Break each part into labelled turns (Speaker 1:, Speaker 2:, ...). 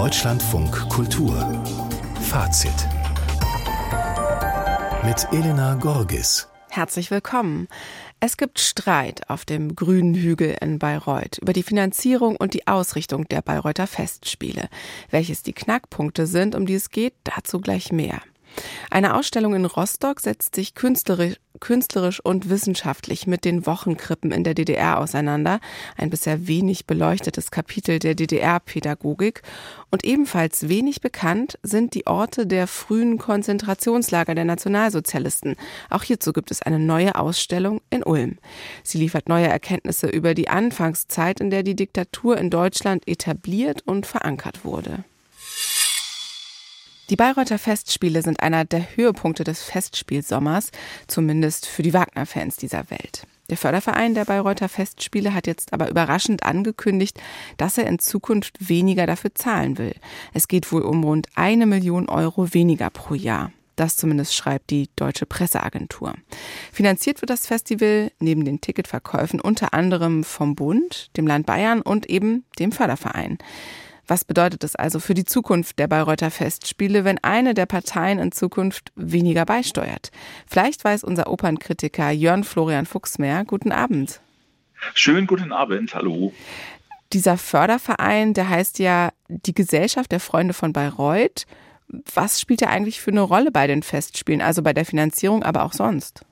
Speaker 1: Deutschlandfunk Kultur Fazit mit Elena Gorgis.
Speaker 2: Herzlich willkommen. Es gibt Streit auf dem grünen Hügel in Bayreuth über die Finanzierung und die Ausrichtung der Bayreuther Festspiele. Welches die Knackpunkte sind, um die es geht, dazu gleich mehr. Eine Ausstellung in Rostock setzt sich künstlerisch, künstlerisch und wissenschaftlich mit den Wochenkrippen in der DDR auseinander, ein bisher wenig beleuchtetes Kapitel der DDR-Pädagogik. Und ebenfalls wenig bekannt sind die Orte der frühen Konzentrationslager der Nationalsozialisten. Auch hierzu gibt es eine neue Ausstellung in Ulm. Sie liefert neue Erkenntnisse über die Anfangszeit, in der die Diktatur in Deutschland etabliert und verankert wurde. Die Bayreuther Festspiele sind einer der Höhepunkte des Festspielsommers, zumindest für die Wagner-Fans dieser Welt. Der Förderverein der Bayreuther Festspiele hat jetzt aber überraschend angekündigt, dass er in Zukunft weniger dafür zahlen will. Es geht wohl um rund eine Million Euro weniger pro Jahr. Das zumindest schreibt die Deutsche Presseagentur. Finanziert wird das Festival neben den Ticketverkäufen unter anderem vom Bund, dem Land Bayern und eben dem Förderverein. Was bedeutet es also für die Zukunft der Bayreuther Festspiele, wenn eine der Parteien in Zukunft weniger beisteuert? Vielleicht weiß unser Opernkritiker Jörn Florian Fuchs mehr. Guten Abend.
Speaker 3: Schönen guten Abend, hallo.
Speaker 2: Dieser Förderverein, der heißt ja die Gesellschaft der Freunde von Bayreuth. Was spielt er eigentlich für eine Rolle bei den Festspielen, also bei der Finanzierung, aber auch sonst?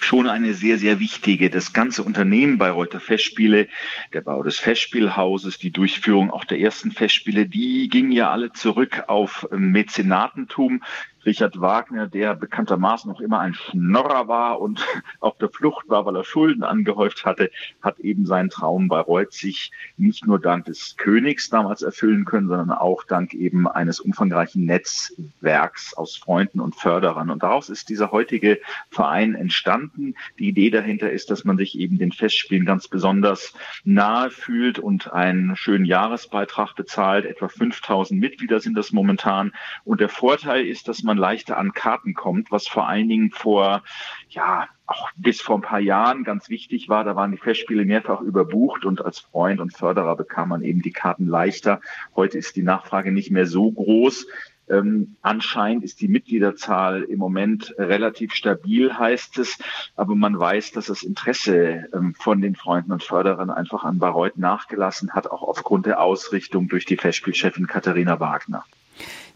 Speaker 3: Schon eine sehr, sehr wichtige. Das ganze Unternehmen Bayreuther Festspiele, der Bau des Festspielhauses, die Durchführung auch der ersten Festspiele, die gingen ja alle zurück auf Mäzenatentum. Richard Wagner, der bekanntermaßen noch immer ein Schnorrer war und auf der Flucht war, weil er Schulden angehäuft hatte, hat eben seinen Traum Bayreuth sich nicht nur dank des Königs damals erfüllen können, sondern auch dank eben eines umfangreichen Netzwerks aus Freunden und Förderern. Und daraus ist dieser heutige Verein entstanden. Die Idee dahinter ist, dass man sich eben den Festspielen ganz besonders nahe fühlt und einen schönen Jahresbeitrag bezahlt. Etwa 5000 Mitglieder sind das momentan. Und der Vorteil ist, dass man man leichter an Karten kommt, was vor allen Dingen vor, ja, auch bis vor ein paar Jahren ganz wichtig war. Da waren die Festspiele mehrfach überbucht und als Freund und Förderer bekam man eben die Karten leichter. Heute ist die Nachfrage nicht mehr so groß. Ähm, anscheinend ist die Mitgliederzahl im Moment relativ stabil, heißt es. Aber man weiß, dass das Interesse ähm, von den Freunden und Förderern einfach an Bayreuth nachgelassen hat, auch aufgrund der Ausrichtung durch die Festspielchefin Katharina Wagner.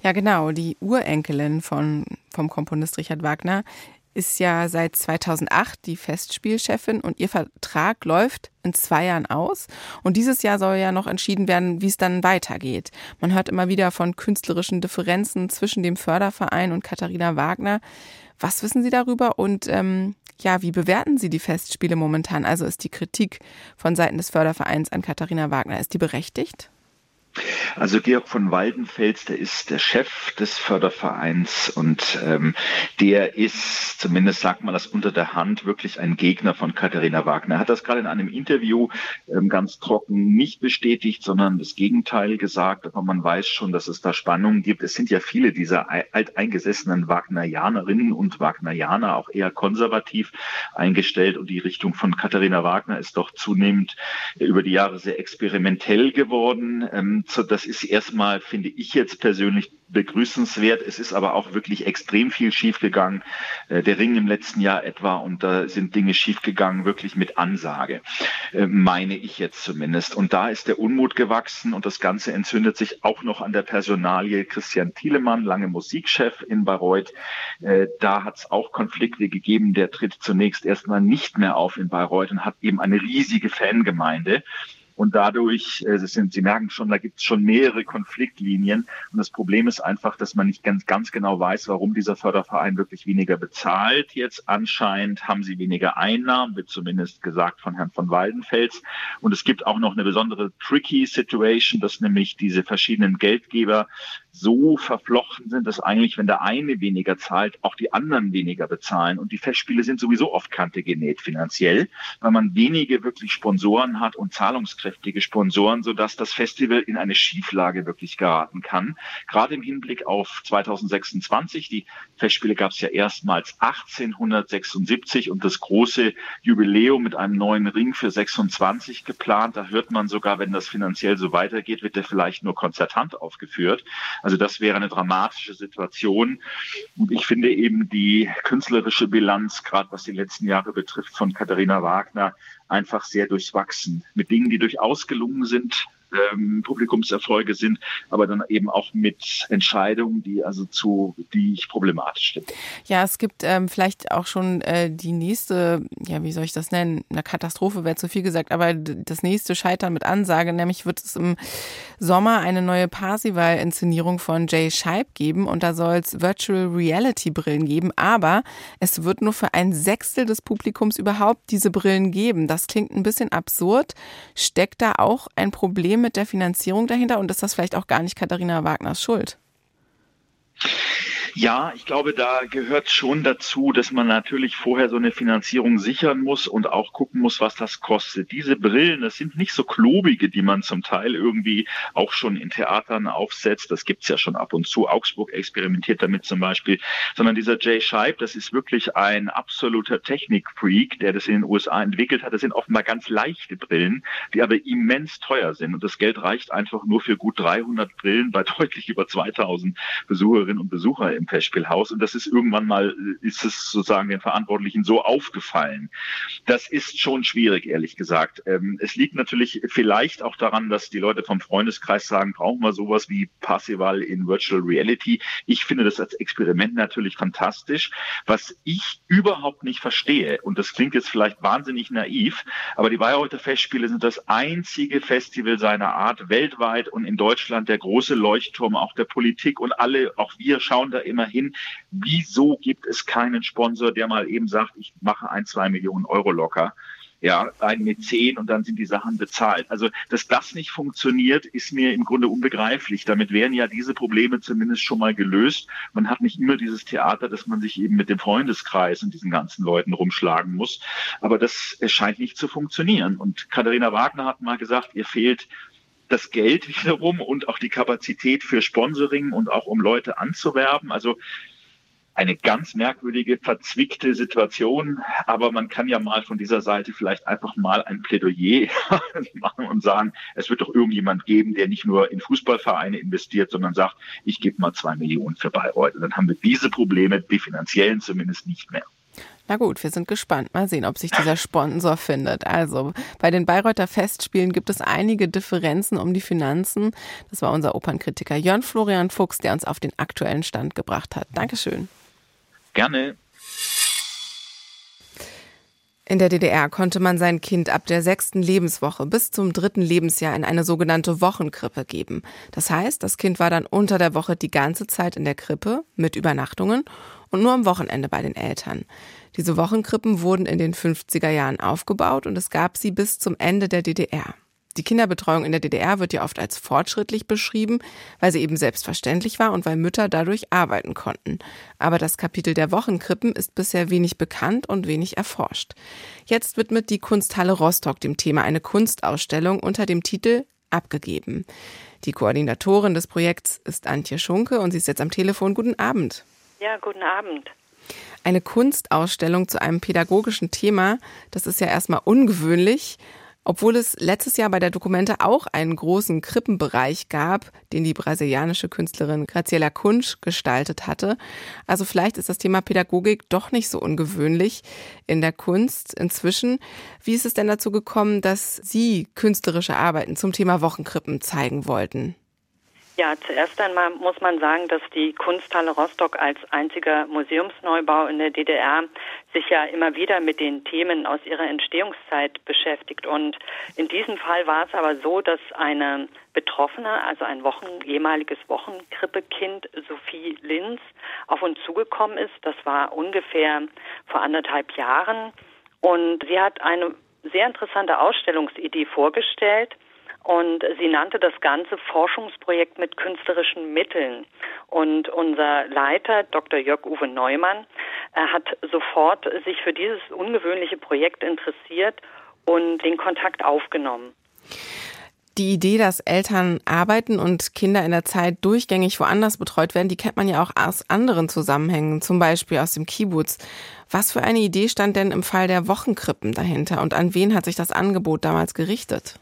Speaker 2: Ja, genau. Die Urenkelin von, vom Komponist Richard Wagner ist ja seit 2008 die Festspielchefin und ihr Vertrag läuft in zwei Jahren aus. Und dieses Jahr soll ja noch entschieden werden, wie es dann weitergeht. Man hört immer wieder von künstlerischen Differenzen zwischen dem Förderverein und Katharina Wagner. Was wissen Sie darüber und ähm, ja, wie bewerten Sie die Festspiele momentan? Also ist die Kritik von Seiten des Fördervereins an Katharina Wagner, ist die berechtigt?
Speaker 3: Also Georg von Waldenfels, der ist der Chef des Fördervereins und ähm, der ist, zumindest sagt man das unter der Hand, wirklich ein Gegner von Katharina Wagner. Er hat das gerade in einem Interview ähm, ganz trocken nicht bestätigt, sondern das Gegenteil gesagt. Aber man weiß schon, dass es da Spannungen gibt. Es sind ja viele dieser alteingesessenen Wagnerianerinnen und Wagnerianer auch eher konservativ eingestellt und die Richtung von Katharina Wagner ist doch zunehmend über die Jahre sehr experimentell geworden. Ähm, das ist erstmal, finde ich jetzt persönlich begrüßenswert. Es ist aber auch wirklich extrem viel schiefgegangen. Äh, der Ring im letzten Jahr etwa und da sind Dinge schiefgegangen, wirklich mit Ansage, äh, meine ich jetzt zumindest. Und da ist der Unmut gewachsen und das Ganze entzündet sich auch noch an der Personalie Christian Thielemann, lange Musikchef in Bayreuth. Äh, da hat es auch Konflikte gegeben. Der tritt zunächst erstmal nicht mehr auf in Bayreuth und hat eben eine riesige Fangemeinde. Und dadurch, äh, sind, Sie merken schon, da gibt es schon mehrere Konfliktlinien. Und das Problem ist einfach, dass man nicht ganz, ganz genau weiß, warum dieser Förderverein wirklich weniger bezahlt. Jetzt anscheinend haben sie weniger Einnahmen, wird zumindest gesagt von Herrn von Waldenfels. Und es gibt auch noch eine besondere tricky Situation, dass nämlich diese verschiedenen Geldgeber so verflochten sind, dass eigentlich, wenn der eine weniger zahlt, auch die anderen weniger bezahlen. Und die Festspiele sind sowieso auf Kante genäht finanziell, weil man wenige wirklich Sponsoren hat und zahlungskräftige Sponsoren, sodass das Festival in eine Schieflage wirklich geraten kann. Gerade im Hinblick auf 2026. Die Festspiele gab es ja erstmals 1876 und das große Jubiläum mit einem neuen Ring für 26 geplant. Da hört man sogar, wenn das finanziell so weitergeht, wird der vielleicht nur konzertant aufgeführt. Also das wäre eine dramatische Situation. Und ich finde eben die künstlerische Bilanz, gerade was die letzten Jahre betrifft, von Katharina Wagner einfach sehr durchwachsen. Mit Dingen, die durchaus gelungen sind, ähm, Publikumserfolge sind, aber dann eben auch mit Entscheidungen, die also zu, die ich problematisch finde.
Speaker 2: Ja, es gibt ähm, vielleicht auch schon äh, die nächste, ja, wie soll ich das nennen? Eine Katastrophe wäre zu viel gesagt, aber das nächste Scheitern mit Ansage, nämlich wird es im Sommer eine neue Parsival-Inszenierung von Jay Scheib geben und da soll es Virtual Reality Brillen geben, aber es wird nur für ein Sechstel des Publikums überhaupt diese Brillen geben. Das klingt ein bisschen absurd. Steckt da auch ein Problem mit der Finanzierung dahinter und ist das vielleicht auch gar nicht Katharina Wagners Schuld?
Speaker 3: Ja, ich glaube, da gehört schon dazu, dass man natürlich vorher so eine Finanzierung sichern muss und auch gucken muss, was das kostet. Diese Brillen, das sind nicht so klobige, die man zum Teil irgendwie auch schon in Theatern aufsetzt. Das gibt's ja schon ab und zu. Augsburg experimentiert damit zum Beispiel. Sondern dieser Jay Scheib, das ist wirklich ein absoluter Technikfreak, der das in den USA entwickelt hat. Das sind offenbar ganz leichte Brillen, die aber immens teuer sind. Und das Geld reicht einfach nur für gut 300 Brillen bei deutlich über 2000 Besucherinnen und Besucher im Festspielhaus. Und das ist irgendwann mal, ist es sozusagen den Verantwortlichen so aufgefallen. Das ist schon schwierig, ehrlich gesagt. Ähm, es liegt natürlich vielleicht auch daran, dass die Leute vom Freundeskreis sagen, brauchen wir sowas wie Passival in Virtual Reality. Ich finde das als Experiment natürlich fantastisch. Was ich überhaupt nicht verstehe, und das klingt jetzt vielleicht wahnsinnig naiv, aber die Bayreuther Festspiele sind das einzige Festival seiner Art weltweit und in Deutschland der große Leuchtturm auch der Politik und alle, auch wir schauen da immer hin. Wieso gibt es keinen Sponsor, der mal eben sagt, ich mache ein, zwei Millionen Euro locker? ja, ein zehn und dann sind die Sachen bezahlt. Also, dass das nicht funktioniert, ist mir im Grunde unbegreiflich. Damit wären ja diese Probleme zumindest schon mal gelöst. Man hat nicht immer dieses Theater, dass man sich eben mit dem Freundeskreis und diesen ganzen Leuten rumschlagen muss. Aber das scheint nicht zu funktionieren. Und Katharina Wagner hat mal gesagt, ihr fehlt das Geld wiederum und auch die Kapazität für Sponsoring und auch um Leute anzuwerben. Also eine ganz merkwürdige, verzwickte Situation. Aber man kann ja mal von dieser Seite vielleicht einfach mal ein Plädoyer machen und sagen, es wird doch irgendjemand geben, der nicht nur in Fußballvereine investiert, sondern sagt, ich gebe mal zwei Millionen für Bayreuth. Und dann haben wir diese Probleme, die finanziellen zumindest nicht mehr.
Speaker 2: Na gut, wir sind gespannt. Mal sehen, ob sich dieser Sponsor findet. Also, bei den Bayreuther Festspielen gibt es einige Differenzen um die Finanzen. Das war unser Opernkritiker Jörn Florian Fuchs, der uns auf den aktuellen Stand gebracht hat. Dankeschön.
Speaker 3: Gerne.
Speaker 2: In der DDR konnte man sein Kind ab der sechsten Lebenswoche bis zum dritten Lebensjahr in eine sogenannte Wochenkrippe geben. Das heißt, das Kind war dann unter der Woche die ganze Zeit in der Krippe mit Übernachtungen und nur am Wochenende bei den Eltern. Diese Wochenkrippen wurden in den 50er Jahren aufgebaut und es gab sie bis zum Ende der DDR. Die Kinderbetreuung in der DDR wird ja oft als fortschrittlich beschrieben, weil sie eben selbstverständlich war und weil Mütter dadurch arbeiten konnten. Aber das Kapitel der Wochenkrippen ist bisher wenig bekannt und wenig erforscht. Jetzt widmet die Kunsthalle Rostock dem Thema eine Kunstausstellung unter dem Titel Abgegeben. Die Koordinatorin des Projekts ist Antje Schunke und sie ist jetzt am Telefon. Guten Abend.
Speaker 4: Ja, guten Abend.
Speaker 2: Eine Kunstausstellung zu einem pädagogischen Thema, das ist ja erstmal ungewöhnlich, obwohl es letztes Jahr bei der Dokumente auch einen großen Krippenbereich gab, den die brasilianische Künstlerin Graciela Kunsch gestaltet hatte. Also vielleicht ist das Thema Pädagogik doch nicht so ungewöhnlich in der Kunst inzwischen. Wie ist es denn dazu gekommen, dass Sie künstlerische Arbeiten zum Thema Wochenkrippen zeigen wollten?
Speaker 4: Ja, zuerst einmal muss man sagen, dass die Kunsthalle Rostock als einziger Museumsneubau in der DDR sich ja immer wieder mit den Themen aus ihrer Entstehungszeit beschäftigt. Und in diesem Fall war es aber so, dass eine Betroffene, also ein Wochen, ehemaliges Wochenkrippekind, Sophie Linz, auf uns zugekommen ist. Das war ungefähr vor anderthalb Jahren. Und sie hat eine sehr interessante Ausstellungsidee vorgestellt und sie nannte das ganze Forschungsprojekt mit künstlerischen Mitteln. Und unser Leiter, Dr. Jörg-Uwe Neumann, hat sofort sich für dieses ungewöhnliche Projekt interessiert und den Kontakt aufgenommen.
Speaker 2: Die Idee, dass Eltern arbeiten und Kinder in der Zeit durchgängig woanders betreut werden, die kennt man ja auch aus anderen Zusammenhängen, zum Beispiel aus dem Kibbutz. Was für eine Idee stand denn im Fall der Wochenkrippen dahinter und an wen hat sich das Angebot damals gerichtet?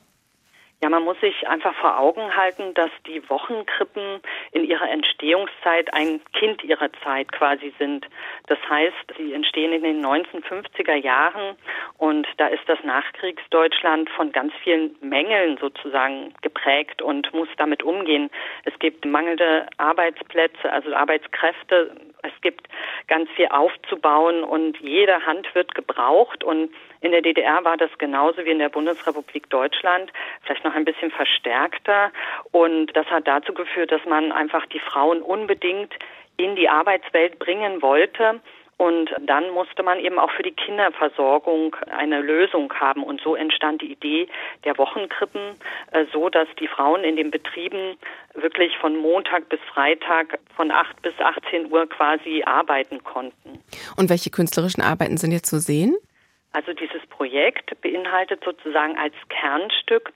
Speaker 4: Ja, man muss sich einfach vor Augen halten, dass die Wochenkrippen in ihrer Entstehungszeit ein Kind ihrer Zeit quasi sind. Das heißt, sie entstehen in den 1950er Jahren und da ist das Nachkriegsdeutschland von ganz vielen Mängeln sozusagen geprägt und muss damit umgehen. Es gibt mangelnde Arbeitsplätze, also Arbeitskräfte. Es gibt ganz viel aufzubauen und jede Hand wird gebraucht und in der DDR war das genauso wie in der Bundesrepublik Deutschland, vielleicht noch ein bisschen verstärkter. Und das hat dazu geführt, dass man einfach die Frauen unbedingt in die Arbeitswelt bringen wollte. Und dann musste man eben auch für die Kinderversorgung eine Lösung haben. Und so entstand die Idee der Wochenkrippen, äh, so dass die Frauen in den Betrieben wirklich von Montag bis Freitag von 8 bis 18 Uhr quasi arbeiten konnten.
Speaker 2: Und welche künstlerischen Arbeiten sind jetzt zu sehen?
Speaker 4: Also dieses Projekt beinhaltet sozusagen als Kernstück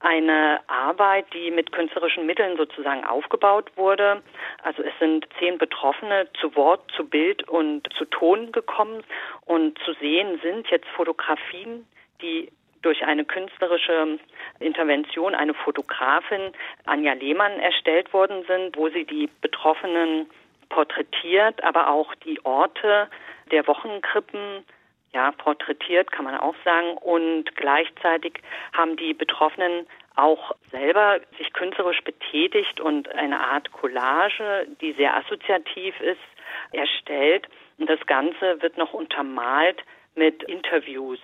Speaker 4: eine Arbeit, die mit künstlerischen Mitteln sozusagen aufgebaut wurde. Also es sind zehn Betroffene zu Wort, zu Bild und zu Ton gekommen und zu sehen sind jetzt Fotografien, die durch eine künstlerische Intervention, eine Fotografin, Anja Lehmann, erstellt worden sind, wo sie die Betroffenen porträtiert, aber auch die Orte der Wochenkrippen ja, porträtiert, kann man auch sagen. Und gleichzeitig haben die Betroffenen auch selber sich künstlerisch betätigt und eine Art Collage, die sehr assoziativ ist, erstellt. Und das Ganze wird noch untermalt mit Interviews.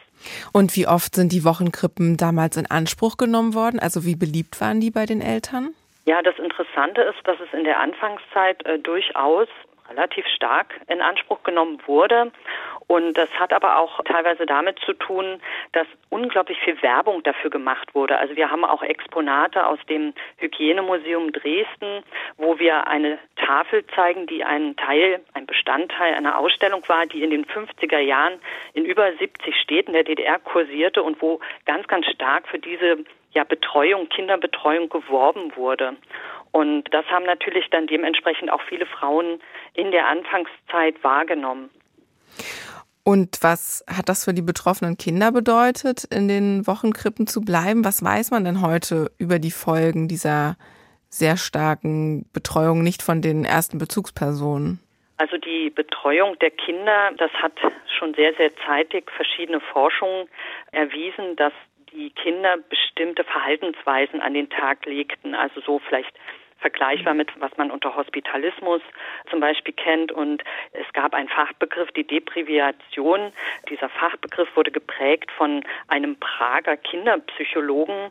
Speaker 2: Und wie oft sind die Wochenkrippen damals in Anspruch genommen worden? Also wie beliebt waren die bei den Eltern?
Speaker 4: Ja, das Interessante ist, dass es in der Anfangszeit äh, durchaus relativ stark in Anspruch genommen wurde. Und das hat aber auch teilweise damit zu tun, dass unglaublich viel Werbung dafür gemacht wurde. Also wir haben auch Exponate aus dem Hygienemuseum Dresden, wo wir eine Tafel zeigen, die ein Teil, ein Bestandteil einer Ausstellung war, die in den 50er Jahren in über 70 Städten der DDR kursierte und wo ganz, ganz stark für diese ja, Betreuung, Kinderbetreuung geworben wurde. Und das haben natürlich dann dementsprechend auch viele Frauen in der Anfangszeit wahrgenommen.
Speaker 2: Und was hat das für die betroffenen Kinder bedeutet, in den Wochenkrippen zu bleiben? Was weiß man denn heute über die Folgen dieser sehr starken Betreuung nicht von den ersten Bezugspersonen?
Speaker 4: Also die Betreuung der Kinder, das hat schon sehr, sehr zeitig verschiedene Forschungen erwiesen, dass die Kinder bestimmte Verhaltensweisen an den Tag legten. Also so vielleicht vergleichbar mit, was man unter Hospitalismus zum Beispiel kennt. Und es gab einen Fachbegriff, die Deprivation. Dieser Fachbegriff wurde geprägt von einem Prager Kinderpsychologen.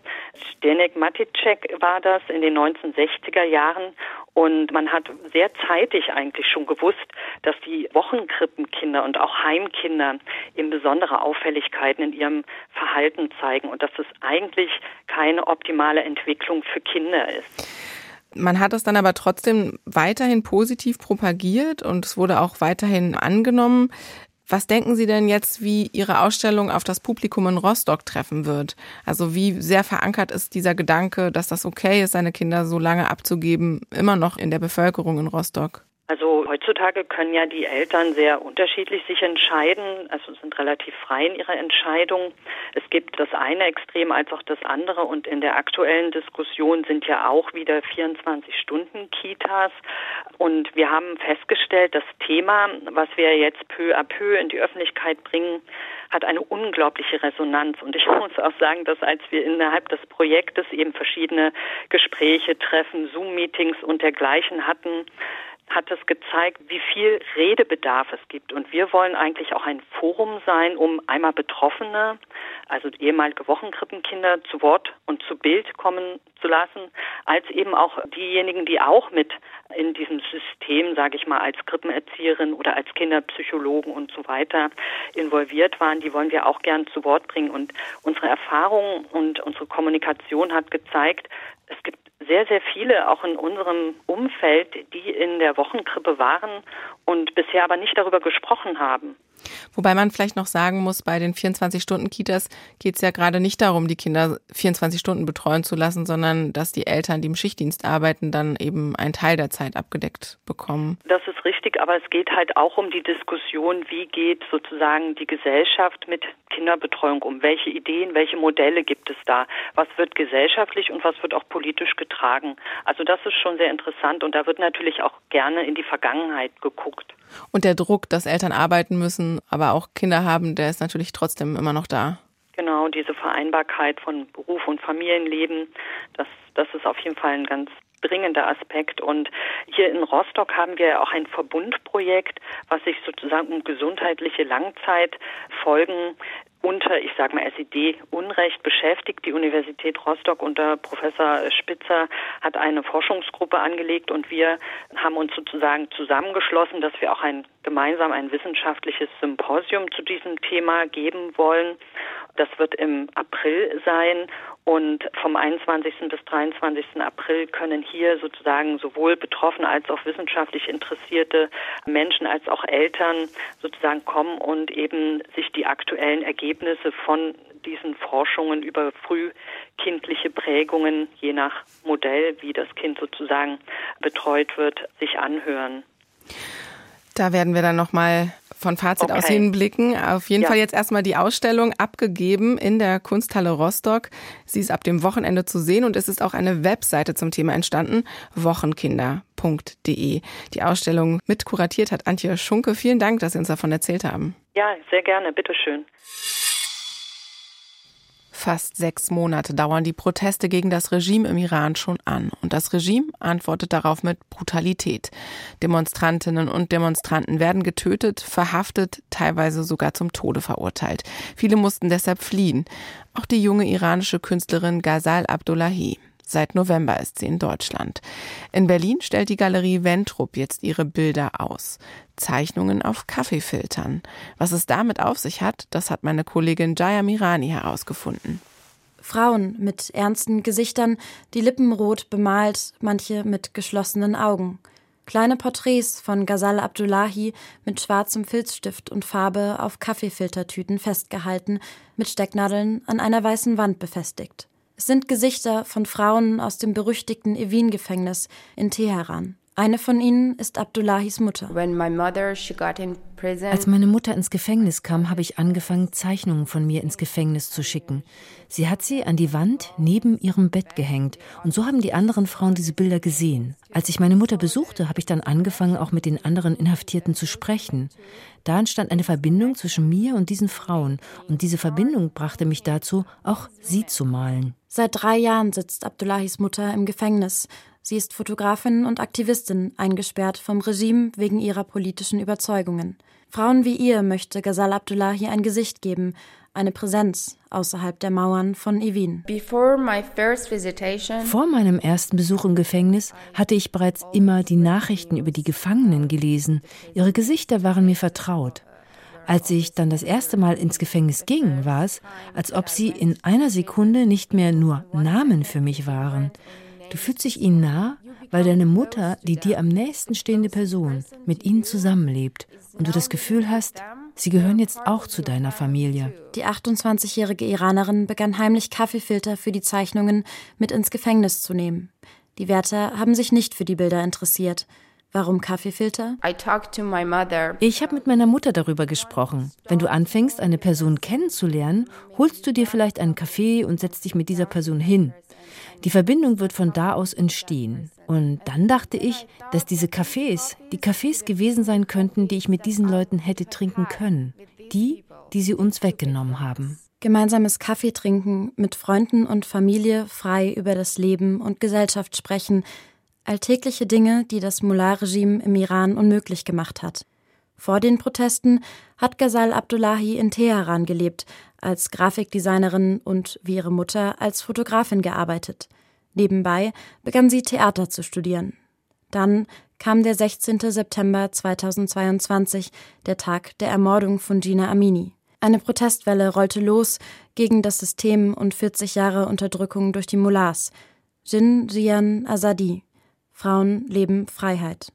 Speaker 4: Zdenek Maticek war das in den 1960er Jahren. Und man hat sehr zeitig eigentlich schon gewusst, dass die Wochenkrippenkinder und auch Heimkinder eben besondere Auffälligkeiten in ihrem Verhalten zeigen und dass es eigentlich keine optimale Entwicklung für Kinder ist.
Speaker 2: Man hat es dann aber trotzdem weiterhin positiv propagiert und es wurde auch weiterhin angenommen. Was denken Sie denn jetzt, wie Ihre Ausstellung auf das Publikum in Rostock treffen wird? Also wie sehr verankert ist dieser Gedanke, dass das okay ist, seine Kinder so lange abzugeben, immer noch in der Bevölkerung in Rostock?
Speaker 4: Also heutzutage können ja die Eltern sehr unterschiedlich sich entscheiden, also sind relativ frei in ihrer Entscheidung. Es gibt das eine Extrem als auch das andere und in der aktuellen Diskussion sind ja auch wieder 24 Stunden Kitas und wir haben festgestellt, das Thema, was wir jetzt peu à peu in die Öffentlichkeit bringen, hat eine unglaubliche Resonanz. Und ich muss auch sagen, dass als wir innerhalb des Projektes eben verschiedene Gespräche, Treffen, Zoom-Meetings und dergleichen hatten, hat es gezeigt, wie viel Redebedarf es gibt. Und wir wollen eigentlich auch ein Forum sein, um einmal Betroffene, also ehemalige Wochenkrippenkinder, zu Wort und zu Bild kommen zu lassen, als eben auch diejenigen, die auch mit in diesem System, sage ich mal, als Krippenerzieherin oder als Kinderpsychologen und so weiter involviert waren, die wollen wir auch gern zu Wort bringen. Und unsere Erfahrung und unsere Kommunikation hat gezeigt, es gibt sehr, sehr viele, auch in unserem Umfeld, die in der Wochenkrippe waren und bisher aber nicht darüber gesprochen haben.
Speaker 2: Wobei man vielleicht noch sagen muss, bei den 24-Stunden-Kitas geht es ja gerade nicht darum, die Kinder 24 Stunden betreuen zu lassen, sondern dass die Eltern, die im Schichtdienst arbeiten, dann eben einen Teil der Zeit abgedeckt bekommen.
Speaker 4: Das ist richtig, aber es geht halt auch um die Diskussion, wie geht sozusagen die Gesellschaft mit Kinderbetreuung um? Welche Ideen, welche Modelle gibt es da? Was wird gesellschaftlich und was wird auch politisch getragen? Also das ist schon sehr interessant und da wird natürlich auch gerne in die Vergangenheit geguckt.
Speaker 2: Und der Druck, dass Eltern arbeiten müssen, aber auch Kinder haben, der ist natürlich trotzdem immer noch da.
Speaker 4: Genau, diese Vereinbarkeit von Beruf und Familienleben, das, das ist auf jeden Fall ein ganz dringender Aspekt. Und hier in Rostock haben wir auch ein Verbundprojekt, was sich sozusagen um gesundheitliche Langzeitfolgen unter, ich sage mal, SED-Unrecht beschäftigt. Die Universität Rostock unter Professor Spitzer hat eine Forschungsgruppe angelegt und wir haben uns sozusagen zusammengeschlossen, dass wir auch ein gemeinsam ein wissenschaftliches Symposium zu diesem Thema geben wollen. Das wird im April sein und vom 21. bis 23. April können hier sozusagen sowohl Betroffene als auch wissenschaftlich interessierte Menschen als auch Eltern sozusagen kommen und eben sich die aktuellen Ergebnisse von diesen Forschungen über frühkindliche Prägungen, je nach Modell, wie das Kind sozusagen betreut wird, sich anhören.
Speaker 2: Da werden wir dann nochmal von Fazit okay. aus hinblicken. Auf jeden ja. Fall jetzt erstmal die Ausstellung abgegeben in der Kunsthalle Rostock. Sie ist ab dem Wochenende zu sehen und es ist auch eine Webseite zum Thema entstanden, wochenkinder.de. Die Ausstellung mit kuratiert hat Antje Schunke. Vielen Dank, dass Sie uns davon erzählt haben.
Speaker 4: Ja, sehr gerne. Bitteschön.
Speaker 2: Fast sechs Monate dauern die Proteste gegen das Regime im Iran schon an. Und das Regime antwortet darauf mit Brutalität. Demonstrantinnen und Demonstranten werden getötet, verhaftet, teilweise sogar zum Tode verurteilt. Viele mussten deshalb fliehen. Auch die junge iranische Künstlerin Ghazal Abdullahi. Seit November ist sie in Deutschland. In Berlin stellt die Galerie Ventrup jetzt ihre Bilder aus. Zeichnungen auf Kaffeefiltern. Was es damit auf sich hat, das hat meine Kollegin Jaya Mirani herausgefunden.
Speaker 5: Frauen mit ernsten Gesichtern, die Lippen rot bemalt, manche mit geschlossenen Augen. Kleine Porträts von Ghazal Abdullahi mit schwarzem Filzstift und Farbe auf Kaffeefiltertüten festgehalten, mit Stecknadeln an einer weißen Wand befestigt. Es sind Gesichter von Frauen aus dem berüchtigten Evin-Gefängnis in Teheran. Eine von ihnen ist Abdullahis Mutter.
Speaker 6: Als meine Mutter ins Gefängnis kam, habe ich angefangen, Zeichnungen von mir ins Gefängnis zu schicken. Sie hat sie an die Wand neben ihrem Bett gehängt und so haben die anderen Frauen diese Bilder gesehen. Als ich meine Mutter besuchte, habe ich dann angefangen, auch mit den anderen Inhaftierten zu sprechen. Da entstand eine Verbindung zwischen mir und diesen Frauen und diese Verbindung brachte mich dazu, auch sie zu malen.
Speaker 5: Seit drei Jahren sitzt Abdullahis Mutter im Gefängnis. Sie ist Fotografin und Aktivistin, eingesperrt vom Regime wegen ihrer politischen Überzeugungen. Frauen wie ihr möchte Ghazal Abdullahi ein Gesicht geben, eine Präsenz außerhalb der Mauern von Evin.
Speaker 6: Vor meinem ersten Besuch im Gefängnis hatte ich bereits immer die Nachrichten über die Gefangenen gelesen. Ihre Gesichter waren mir vertraut. Als ich dann das erste Mal ins Gefängnis ging, war es, als ob sie in einer Sekunde nicht mehr nur Namen für mich waren. Du fühlst dich ihnen nah, weil deine Mutter, die dir am nächsten stehende Person, mit ihnen zusammenlebt und du das Gefühl hast, sie gehören jetzt auch zu deiner Familie.
Speaker 5: Die 28-jährige Iranerin begann heimlich Kaffeefilter für die Zeichnungen mit ins Gefängnis zu nehmen. Die Wärter haben sich nicht für die Bilder interessiert. Warum Kaffeefilter?
Speaker 6: Ich habe mit meiner Mutter darüber gesprochen. Wenn du anfängst, eine Person kennenzulernen, holst du dir vielleicht einen Kaffee und setzt dich mit dieser Person hin. Die Verbindung wird von da aus entstehen. Und dann dachte ich, dass diese Cafés die Cafés gewesen sein könnten, die ich mit diesen Leuten hätte trinken können. Die, die sie uns weggenommen haben.
Speaker 5: Gemeinsames Kaffee trinken, mit Freunden und Familie frei über das Leben und Gesellschaft sprechen, alltägliche Dinge, die das Mullah-Regime im Iran unmöglich gemacht hat. Vor den Protesten hat Ghazal Abdullahi in Teheran gelebt, als Grafikdesignerin und wie ihre Mutter als Fotografin gearbeitet. Nebenbei begann sie Theater zu studieren. Dann kam der 16. September 2022, der Tag der Ermordung von Gina Amini. Eine Protestwelle rollte los gegen das System und 40 Jahre Unterdrückung durch die Mullahs. Jin Jian Azadi. Frauen leben Freiheit.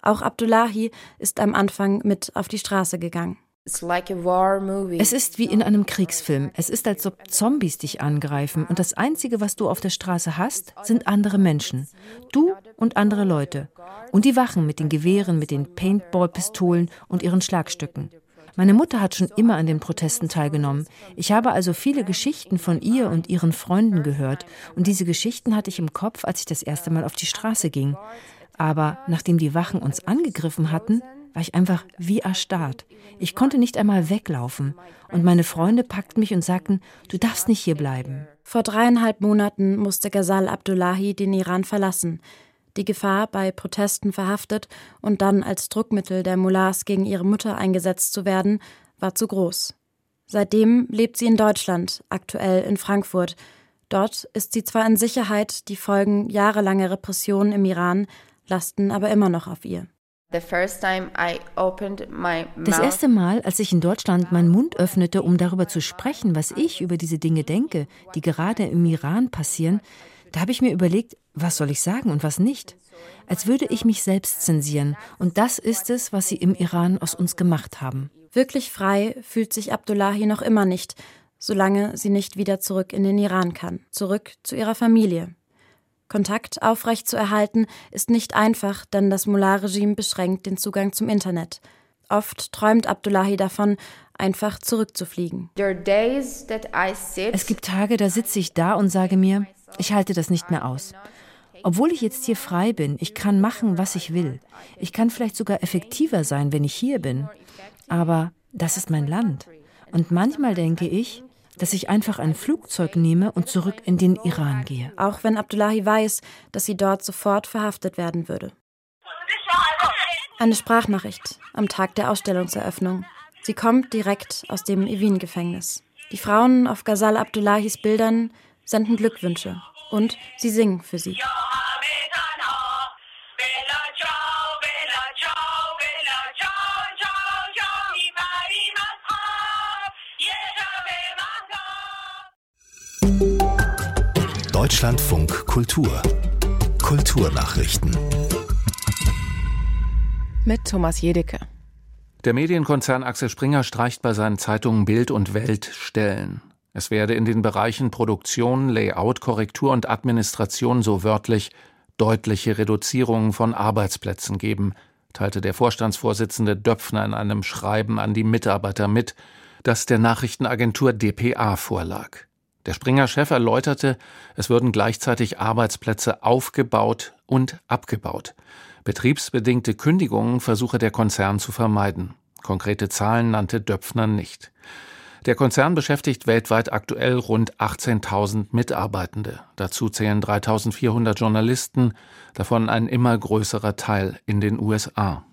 Speaker 5: Auch Abdullahi ist am Anfang mit auf die Straße gegangen.
Speaker 6: Es ist wie in einem Kriegsfilm. Es ist, als ob Zombies dich angreifen und das Einzige, was du auf der Straße hast, sind andere Menschen. Du und andere Leute. Und die Wachen mit den Gewehren, mit den Paintball-Pistolen und ihren Schlagstücken. Meine Mutter hat schon immer an den Protesten teilgenommen. Ich habe also viele Geschichten von ihr und ihren Freunden gehört. Und diese Geschichten hatte ich im Kopf, als ich das erste Mal auf die Straße ging. Aber nachdem die Wachen uns angegriffen hatten, war ich einfach wie erstarrt. Ich konnte nicht einmal weglaufen. Und meine Freunde packten mich und sagten, du darfst nicht hier bleiben.
Speaker 5: Vor dreieinhalb Monaten musste Ghazal Abdullahi den Iran verlassen. Die Gefahr, bei Protesten verhaftet und dann als Druckmittel der Mullahs gegen ihre Mutter eingesetzt zu werden, war zu groß. Seitdem lebt sie in Deutschland, aktuell in Frankfurt. Dort ist sie zwar in Sicherheit, die Folgen jahrelanger Repressionen im Iran lasten aber immer noch auf ihr.
Speaker 6: Das erste Mal, als ich in Deutschland meinen Mund öffnete, um darüber zu sprechen, was ich über diese Dinge denke, die gerade im Iran passieren, da habe ich mir überlegt, was soll ich sagen und was nicht? Als würde ich mich selbst zensieren. Und das ist es, was sie im Iran aus uns gemacht haben.
Speaker 5: Wirklich frei fühlt sich Abdullahi noch immer nicht, solange sie nicht wieder zurück in den Iran kann, zurück zu ihrer Familie. Kontakt aufrechtzuerhalten ist nicht einfach, denn das Mullah-Regime beschränkt den Zugang zum Internet. Oft träumt Abdullahi davon, einfach zurückzufliegen.
Speaker 6: Es gibt Tage, da sitze ich da und sage mir, ich halte das nicht mehr aus. Obwohl ich jetzt hier frei bin, ich kann machen, was ich will. Ich kann vielleicht sogar effektiver sein, wenn ich hier bin. Aber das ist mein Land. Und manchmal denke ich, dass ich einfach ein Flugzeug nehme und zurück in den Iran gehe.
Speaker 5: Auch wenn Abdullahi weiß, dass sie dort sofort verhaftet werden würde. Eine Sprachnachricht am Tag der Ausstellungseröffnung. Sie kommt direkt aus dem Evin-Gefängnis. Die Frauen auf Ghazal Abdullahis Bildern senden Glückwünsche. Und sie singen für sie.
Speaker 1: Deutschlandfunk Kultur. Kulturnachrichten.
Speaker 2: Mit Thomas Jedecke.
Speaker 7: Der Medienkonzern Axel Springer streicht bei seinen Zeitungen Bild und Welt Stellen. Es werde in den Bereichen Produktion, Layout, Korrektur und Administration so wörtlich deutliche Reduzierungen von Arbeitsplätzen geben, teilte der Vorstandsvorsitzende Döpfner in einem Schreiben an die Mitarbeiter mit, das der Nachrichtenagentur dpa vorlag. Der Springer-Chef erläuterte, es würden gleichzeitig Arbeitsplätze aufgebaut und abgebaut. Betriebsbedingte Kündigungen versuche der Konzern zu vermeiden. Konkrete Zahlen nannte Döpfner nicht. Der Konzern beschäftigt weltweit aktuell rund 18.000 Mitarbeitende. Dazu zählen 3.400 Journalisten, davon ein immer größerer Teil in den USA.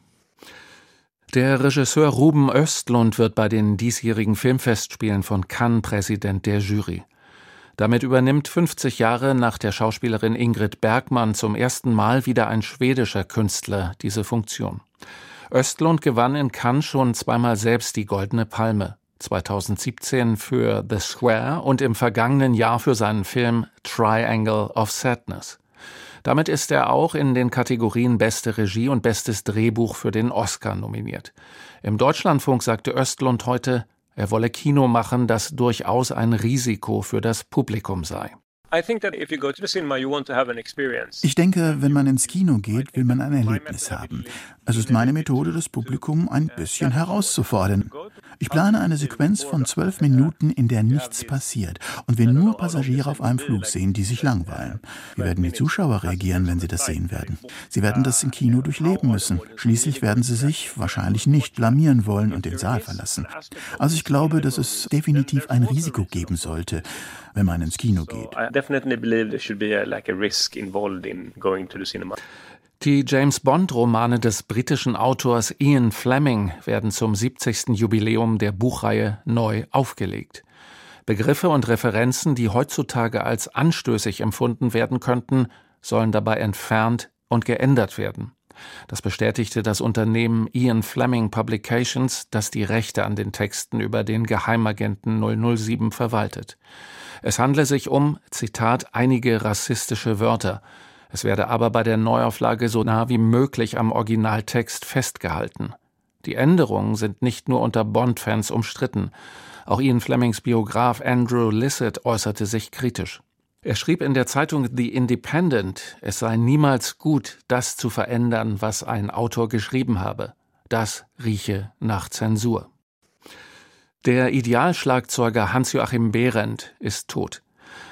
Speaker 7: Der Regisseur Ruben Östlund wird bei den diesjährigen Filmfestspielen von Cannes Präsident der Jury. Damit übernimmt 50 Jahre nach der Schauspielerin Ingrid Bergmann zum ersten Mal wieder ein schwedischer Künstler diese Funktion. Östlund gewann in Cannes schon zweimal selbst die Goldene Palme. 2017 für The Square und im vergangenen Jahr für seinen Film Triangle of Sadness. Damit ist er auch in den Kategorien Beste Regie und Bestes Drehbuch für den Oscar nominiert. Im Deutschlandfunk sagte Östlund heute, er wolle Kino machen, das durchaus ein Risiko für das Publikum sei.
Speaker 8: Ich denke, wenn man ins Kino geht, will man ein Erlebnis haben. Es ist meine Methode, das Publikum ein bisschen herauszufordern. Ich plane eine Sequenz von zwölf Minuten, in der nichts passiert und wir nur Passagiere auf einem Flug sehen, die sich langweilen. Wie werden die Zuschauer reagieren, wenn sie das sehen werden? Sie werden das im Kino durchleben müssen. Schließlich werden sie sich wahrscheinlich nicht blamieren wollen und den Saal verlassen. Also ich glaube, dass es definitiv ein Risiko geben sollte, wenn man ins Kino geht.
Speaker 7: Die James Bond-Romane des britischen Autors Ian Fleming werden zum 70. Jubiläum der Buchreihe neu aufgelegt. Begriffe und Referenzen, die heutzutage als anstößig empfunden werden könnten, sollen dabei entfernt und geändert werden. Das bestätigte das Unternehmen Ian Fleming Publications, das die Rechte an den Texten über den Geheimagenten 007 verwaltet. Es handle sich um, Zitat, einige rassistische Wörter. Es werde aber bei der Neuauflage so nah wie möglich am Originaltext festgehalten. Die Änderungen sind nicht nur unter Bond-Fans umstritten. Auch Ian Flemings Biograf Andrew Lissett äußerte sich kritisch. Er schrieb in der Zeitung The Independent, es sei niemals gut, das zu verändern, was ein Autor geschrieben habe. Das rieche nach Zensur. Der Idealschlagzeuger Hans-Joachim Behrendt ist tot.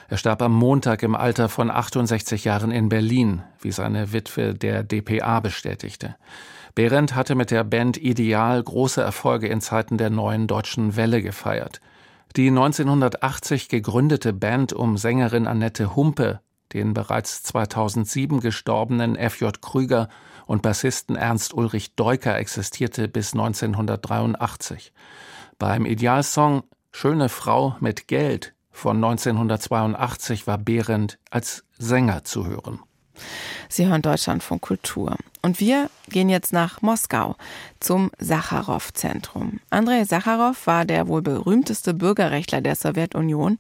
Speaker 7: Er starb am Montag im Alter von 68 Jahren in Berlin, wie seine Witwe der dpa bestätigte. Behrendt hatte mit der Band Ideal große Erfolge in Zeiten der neuen deutschen Welle gefeiert. Die 1980 gegründete Band um Sängerin Annette Humpe, den bereits 2007 gestorbenen F.J. Krüger und Bassisten Ernst Ulrich Deuker existierte bis 1983. Beim Idealsong Schöne Frau mit Geld von 1982 war Behrendt als Sänger zu hören.
Speaker 2: Sie hören Deutschlandfunk Kultur. Und wir gehen jetzt nach Moskau zum Sacharow-Zentrum. Andrei Sacharow war der wohl berühmteste Bürgerrechtler der Sowjetunion.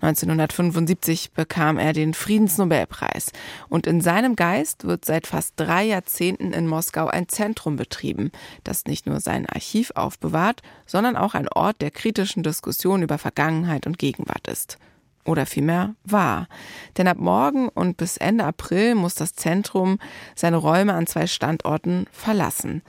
Speaker 2: 1975 bekam er den Friedensnobelpreis. Und in seinem Geist wird seit fast drei Jahrzehnten in Moskau ein Zentrum betrieben, das nicht nur sein Archiv aufbewahrt, sondern auch ein Ort der kritischen Diskussion über Vergangenheit und Gegenwart ist oder vielmehr war. Denn ab morgen und bis Ende April muss das Zentrum seine Räume an zwei Standorten verlassen.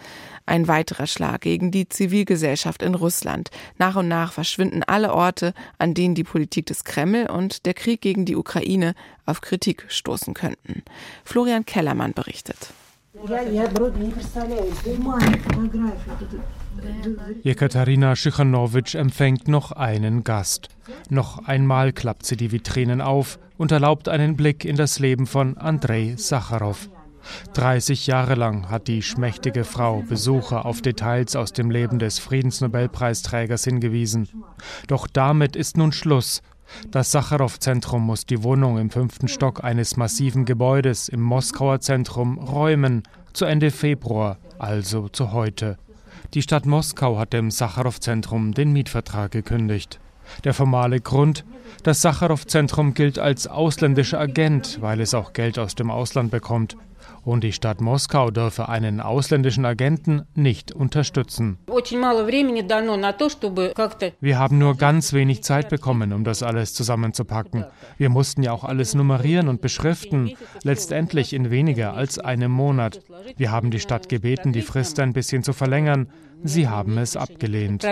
Speaker 2: Ein weiterer Schlag gegen die Zivilgesellschaft in Russland. Nach und nach verschwinden alle Orte, an denen die Politik des Kreml und der Krieg gegen die Ukraine auf Kritik stoßen könnten. Florian Kellermann berichtet.
Speaker 9: Jekaterina Schichanowitsch empfängt noch einen Gast. Noch einmal klappt sie die Vitrinen auf und erlaubt einen Blick in das Leben von Andrei Sacharow. 30 Jahre lang hat die schmächtige Frau Besucher auf Details aus dem Leben des Friedensnobelpreisträgers hingewiesen. Doch damit ist nun Schluss. Das Sacharow-Zentrum muss die Wohnung im fünften Stock eines massiven Gebäudes im Moskauer Zentrum räumen, zu Ende Februar, also zu heute. Die Stadt Moskau hat dem Sacharow-Zentrum den Mietvertrag gekündigt. Der formale Grund, das Sacharow-Zentrum gilt als ausländischer Agent, weil es auch Geld aus dem Ausland bekommt und die Stadt Moskau dürfe einen ausländischen Agenten nicht unterstützen. Wir haben nur ganz wenig Zeit bekommen, um das alles zusammenzupacken. Wir mussten ja auch alles nummerieren und beschriften, letztendlich in weniger als einem Monat. Wir haben die Stadt gebeten, die Frist ein bisschen zu verlängern. Sie haben es abgelehnt.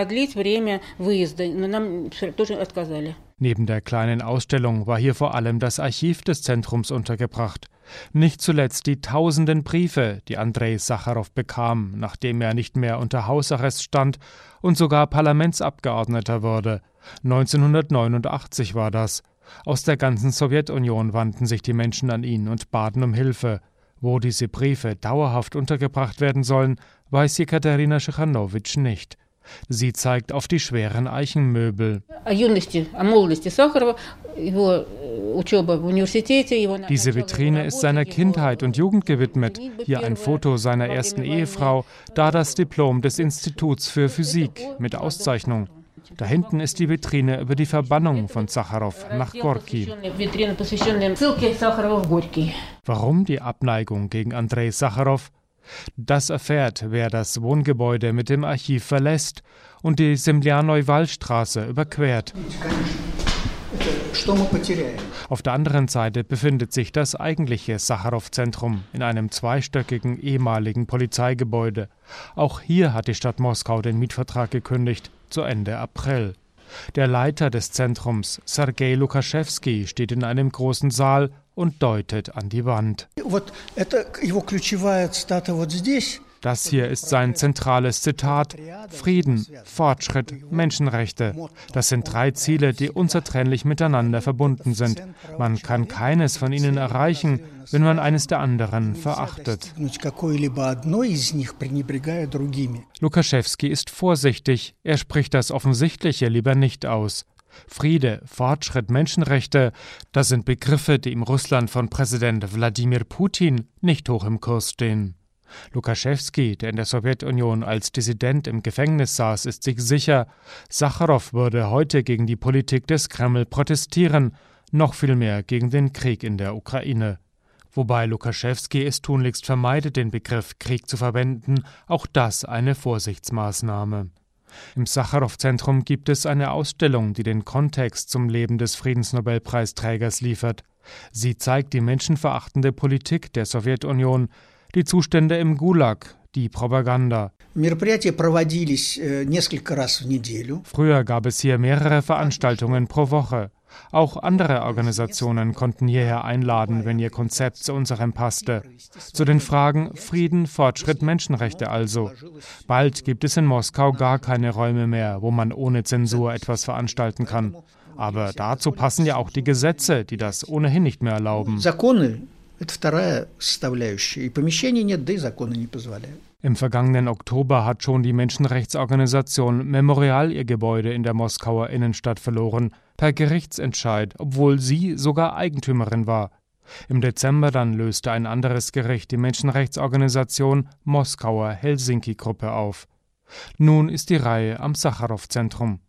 Speaker 9: Neben der kleinen Ausstellung war hier vor allem das Archiv des Zentrums untergebracht. Nicht zuletzt die tausenden Briefe, die Andrei Sacharow bekam, nachdem er nicht mehr unter Hausarrest stand und sogar Parlamentsabgeordneter wurde. 1989 war das. Aus der ganzen Sowjetunion wandten sich die Menschen an ihn und baten um Hilfe. Wo diese Briefe dauerhaft untergebracht werden sollen, weiß Jekaterina Schichanowitsch nicht. Sie zeigt auf die schweren Eichenmöbel. Diese Vitrine ist seiner Kindheit und Jugend gewidmet. Hier ein Foto seiner ersten Ehefrau, da das Diplom des Instituts für Physik mit Auszeichnung. Da hinten ist die Vitrine über die Verbannung von Sacharow nach Gorki. Warum die Abneigung gegen Andrei Sacharow? Das erfährt, wer das Wohngebäude mit dem Archiv verlässt und die Semlianoi-Wallstraße überquert. Auf der anderen Seite befindet sich das eigentliche Sacharow-Zentrum in einem zweistöckigen ehemaligen Polizeigebäude. Auch hier hat die Stadt Moskau den Mietvertrag gekündigt, zu Ende April. Der Leiter des Zentrums, Sergei Lukaschewski, steht in einem großen Saal und deutet an die Wand. Das hier ist sein zentrales Zitat. Frieden, Fortschritt, Menschenrechte. Das sind drei Ziele, die unzertrennlich miteinander verbunden sind. Man kann keines von ihnen erreichen, wenn man eines der anderen verachtet. Lukaschewski ist vorsichtig. Er spricht das Offensichtliche lieber nicht aus. Friede, Fortschritt, Menschenrechte, das sind Begriffe, die im Russland von Präsident Wladimir Putin nicht hoch im Kurs stehen. Lukaschewski, der in der Sowjetunion als Dissident im Gefängnis saß, ist sich sicher, Sacharow würde heute gegen die Politik des Kreml protestieren, noch viel mehr gegen den Krieg in der Ukraine. Wobei Lukaschewski es tunlichst vermeidet, den Begriff Krieg zu verwenden, auch das eine Vorsichtsmaßnahme. Im Sacharow-Zentrum gibt es eine Ausstellung, die den Kontext zum Leben des Friedensnobelpreisträgers liefert. Sie zeigt die menschenverachtende Politik der Sowjetunion, die Zustände im Gulag, die Propaganda. Э, Früher gab es hier mehrere Veranstaltungen pro Woche. Auch andere Organisationen konnten hierher einladen, wenn ihr Konzept zu unserem passte. Zu den Fragen Frieden, Fortschritt, Menschenrechte also. Bald gibt es in Moskau gar keine Räume mehr, wo man ohne Zensur etwas veranstalten kann. Aber dazu passen ja auch die Gesetze, die das ohnehin nicht mehr erlauben. Это вторая составляющая. И помещений нет, да и законы не позволяют. Im vergangenen Oktober hat schon die Menschenrechtsorganisation Memorial ihr Gebäude in der Moskauer Innenstadt verloren, per Gerichtsentscheid, obwohl sie sogar Eigentümerin war. Im Dezember dann löste ein anderes Gericht die Menschenrechtsorganisation Moskauer Helsinki-Gruppe auf. Nun ist die Reihe am Sacharow-Zentrum.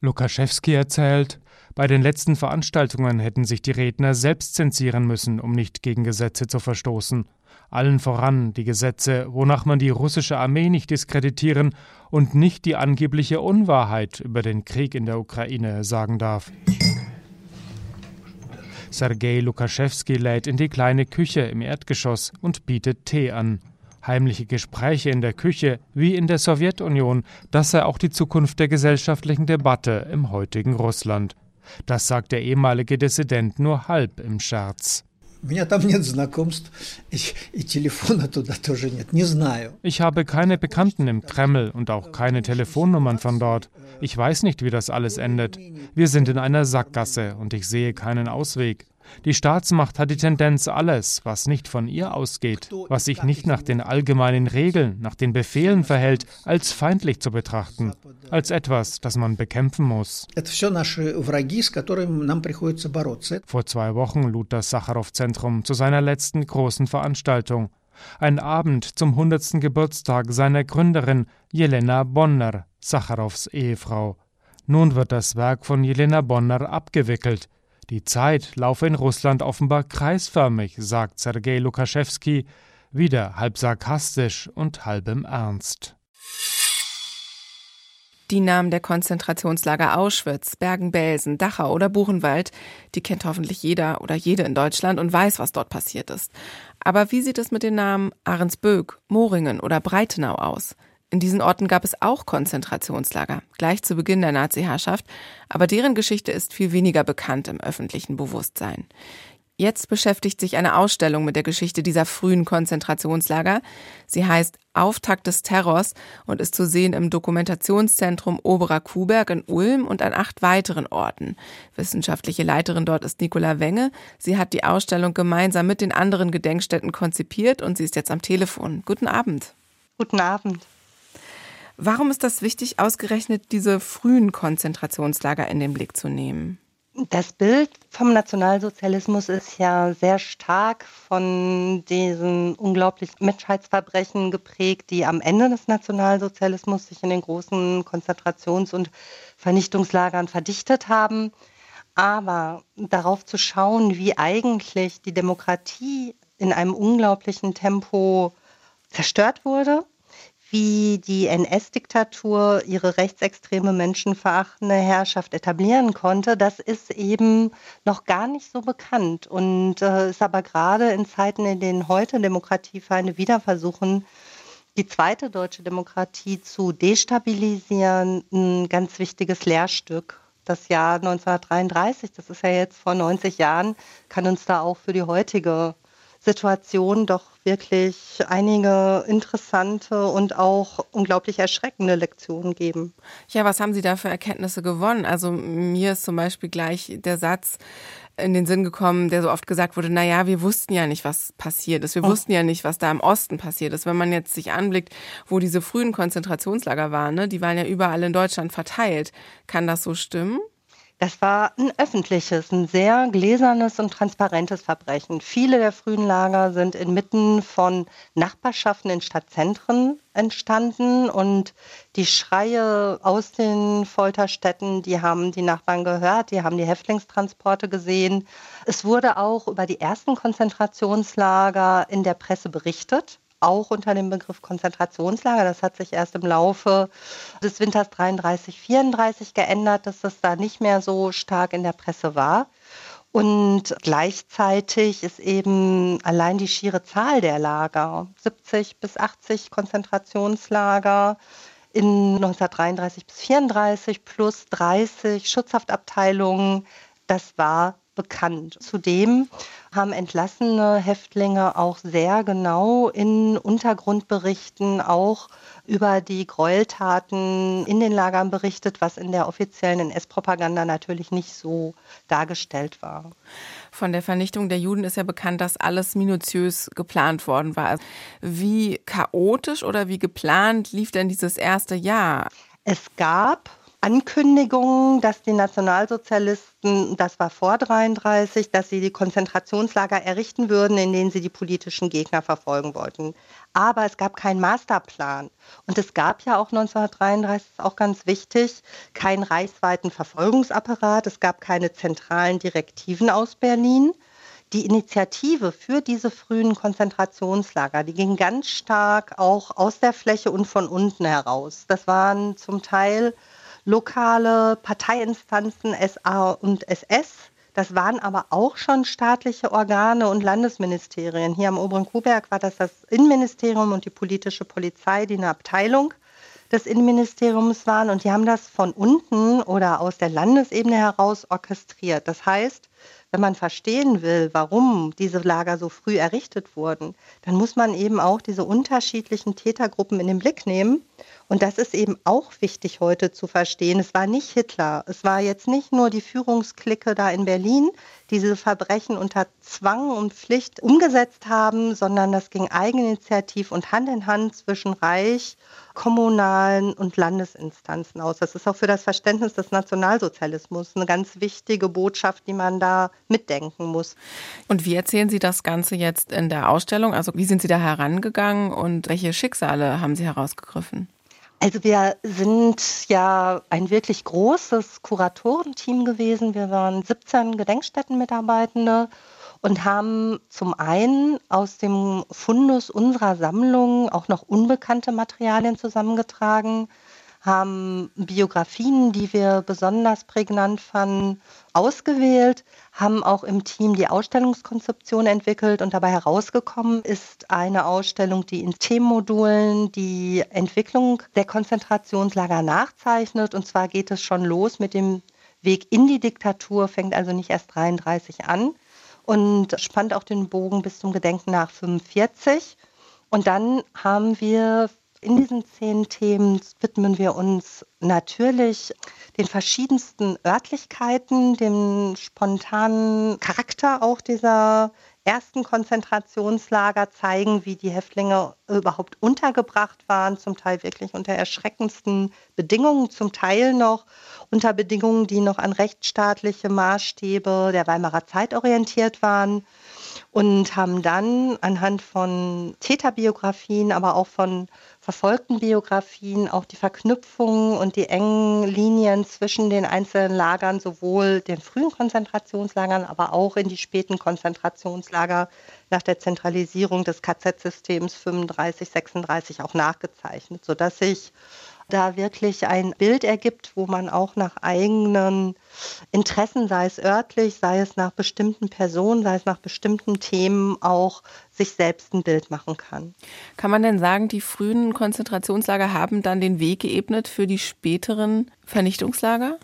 Speaker 9: Lukaschewski erzählt, bei den letzten Veranstaltungen hätten sich die Redner selbst zensieren müssen, um nicht gegen Gesetze zu verstoßen. Allen voran die Gesetze, wonach man die russische Armee nicht diskreditieren und nicht die angebliche Unwahrheit über den Krieg in der Ukraine sagen darf. Sergei Lukaschewski lädt in die kleine Küche im Erdgeschoss und bietet Tee an. Heimliche Gespräche in der Küche, wie in der Sowjetunion, das sei auch die Zukunft der gesellschaftlichen Debatte im heutigen Russland. Das sagt der ehemalige Dissident nur halb im Scherz. Ich habe keine Bekannten im Kreml und auch keine Telefonnummern von dort. Ich weiß nicht, wie das alles endet. Wir sind in einer Sackgasse und ich sehe keinen Ausweg. Die Staatsmacht hat die Tendenz, alles, was nicht von ihr ausgeht, was sich nicht nach den allgemeinen Regeln, nach den Befehlen verhält, als feindlich zu betrachten, als etwas, das man bekämpfen muss. Vor zwei Wochen lud das Sacharow-Zentrum zu seiner letzten großen Veranstaltung. Ein Abend zum 100. Geburtstag seiner Gründerin Jelena Bonner, Sacharows Ehefrau. Nun wird das Werk von Jelena Bonner abgewickelt. Die Zeit laufe in Russland offenbar kreisförmig, sagt Sergei Lukaschewski, wieder halb sarkastisch und halb im Ernst.
Speaker 2: Die Namen der Konzentrationslager Auschwitz, Bergen-Belsen, Dachau oder Buchenwald, die kennt hoffentlich jeder oder jede in Deutschland und weiß, was dort passiert ist. Aber wie sieht es mit den Namen Ahrensböck, Moringen oder Breitenau aus? In diesen Orten gab es auch Konzentrationslager, gleich zu Beginn der Nazi-Herrschaft, aber deren Geschichte ist viel weniger bekannt im öffentlichen Bewusstsein. Jetzt beschäftigt sich eine Ausstellung mit der Geschichte dieser frühen Konzentrationslager. Sie heißt Auftakt des Terrors und ist zu sehen im Dokumentationszentrum Oberer Kuhberg in Ulm und an acht weiteren Orten. Wissenschaftliche Leiterin dort ist Nicola Wenge. Sie hat die Ausstellung gemeinsam mit den anderen Gedenkstätten konzipiert und sie ist jetzt am Telefon. Guten Abend.
Speaker 10: Guten Abend.
Speaker 2: Warum ist das wichtig, ausgerechnet diese frühen Konzentrationslager in den Blick zu nehmen?
Speaker 10: Das Bild vom Nationalsozialismus ist ja sehr stark von diesen unglaublichen Menschheitsverbrechen geprägt, die am Ende des Nationalsozialismus sich in den großen Konzentrations- und Vernichtungslagern verdichtet haben. Aber darauf zu schauen, wie eigentlich die Demokratie in einem unglaublichen Tempo zerstört wurde wie die NS-Diktatur ihre rechtsextreme, menschenverachtende Herrschaft etablieren konnte, das ist eben noch gar nicht so bekannt und äh, ist aber gerade in Zeiten, in denen heute Demokratiefeinde wieder versuchen, die zweite deutsche Demokratie zu destabilisieren, ein ganz wichtiges Lehrstück. Das Jahr 1933, das ist ja jetzt vor 90 Jahren, kann uns da auch für die heutige Situation doch wirklich einige interessante und auch unglaublich erschreckende Lektionen geben.
Speaker 2: Ja, was haben Sie da für Erkenntnisse gewonnen? Also mir ist zum Beispiel gleich der Satz in den Sinn gekommen, der so oft gesagt wurde, na ja, wir wussten ja nicht, was passiert ist. Wir oh. wussten ja nicht, was da im Osten passiert ist. Wenn man jetzt sich anblickt, wo diese frühen Konzentrationslager waren, ne, die waren ja überall in Deutschland verteilt. Kann das so stimmen?
Speaker 10: Das war ein öffentliches, ein sehr gläsernes und transparentes Verbrechen. Viele der frühen Lager sind inmitten von Nachbarschaften in Stadtzentren entstanden und die Schreie aus den Folterstätten, die haben die Nachbarn gehört, die haben die Häftlingstransporte gesehen. Es wurde auch über die ersten Konzentrationslager in der Presse berichtet auch unter dem Begriff Konzentrationslager. Das hat sich erst im Laufe des Winters 33, 34 geändert, dass das da nicht mehr so stark in der Presse war. Und gleichzeitig ist eben allein die schiere Zahl der Lager, 70 bis 80 Konzentrationslager in 1933 bis 34 plus 30 Schutzhaftabteilungen, das war bekannt. Zudem haben entlassene Häftlinge auch sehr genau in Untergrundberichten auch über die Gräueltaten in den Lagern berichtet, was in der offiziellen NS-Propaganda natürlich nicht so dargestellt war.
Speaker 2: Von der Vernichtung der Juden ist ja bekannt, dass alles minutiös geplant worden war. Wie chaotisch oder wie geplant lief denn dieses erste Jahr?
Speaker 10: Es gab Ankündigungen, dass die Nationalsozialisten, das war vor 33, dass sie die Konzentrationslager errichten würden, in denen sie die politischen Gegner verfolgen wollten. Aber es gab keinen Masterplan. Und es gab ja auch 1933, ist auch ganz wichtig, keinen reichsweiten Verfolgungsapparat. Es gab keine zentralen Direktiven aus Berlin. Die Initiative für diese frühen Konzentrationslager, die ging ganz stark auch aus der Fläche und von unten heraus. Das waren zum Teil lokale Parteiinstanzen SA und SS. Das waren aber auch schon staatliche Organe und Landesministerien. Hier am Oberen Kuhberg war das das Innenministerium und die politische Polizei, die eine Abteilung des Innenministeriums waren. Und die haben das von unten oder aus der Landesebene heraus orchestriert. Das heißt, wenn man verstehen will, warum diese Lager so früh errichtet wurden, dann muss man eben auch diese unterschiedlichen Tätergruppen in den Blick nehmen und das ist eben auch wichtig heute zu verstehen. Es war nicht Hitler. Es war jetzt nicht nur die Führungsklicke da in Berlin, die diese Verbrechen unter Zwang und Pflicht umgesetzt haben, sondern das ging eigeninitiativ und Hand in Hand zwischen Reich, kommunalen und Landesinstanzen aus. Das ist auch für das Verständnis des Nationalsozialismus eine ganz wichtige Botschaft, die man da mitdenken muss.
Speaker 2: Und wie erzählen Sie das Ganze jetzt in der Ausstellung? Also wie sind Sie da herangegangen und welche Schicksale haben Sie herausgegriffen?
Speaker 10: Also wir sind ja ein wirklich großes Kuratorenteam gewesen. Wir waren 17 Gedenkstättenmitarbeitende und haben zum einen aus dem Fundus unserer Sammlung auch noch unbekannte Materialien zusammengetragen haben Biografien, die wir besonders prägnant fanden, ausgewählt, haben auch im Team die Ausstellungskonzeption entwickelt und dabei herausgekommen ist eine Ausstellung, die in Themenmodulen die Entwicklung der Konzentrationslager nachzeichnet. Und zwar geht es schon los mit dem Weg in die Diktatur, fängt also nicht erst 33 an und spannt auch den Bogen bis zum Gedenken nach 45. Und dann haben wir in diesen zehn Themen widmen wir uns natürlich den verschiedensten Örtlichkeiten, dem spontanen Charakter auch dieser ersten Konzentrationslager zeigen, wie die Häftlinge überhaupt untergebracht waren, zum Teil wirklich unter erschreckendsten Bedingungen, zum Teil noch unter Bedingungen, die noch an rechtsstaatliche Maßstäbe der Weimarer Zeit orientiert waren und haben dann anhand von Täterbiografien, aber auch von verfolgten Biografien auch die Verknüpfungen und die engen Linien zwischen den einzelnen Lagern, sowohl den frühen Konzentrationslagern, aber auch in die späten Konzentrationslager nach der Zentralisierung des KZ-Systems 35, 36 auch nachgezeichnet, sodass sich da wirklich ein Bild ergibt, wo man auch nach eigenen Interessen, sei es örtlich, sei es nach bestimmten Personen, sei es nach bestimmten Themen auch sich selbst ein Bild machen kann.
Speaker 2: Kann man denn sagen, die frühen Konzentrationslager haben dann den Weg geebnet für die späteren Vernichtungslager?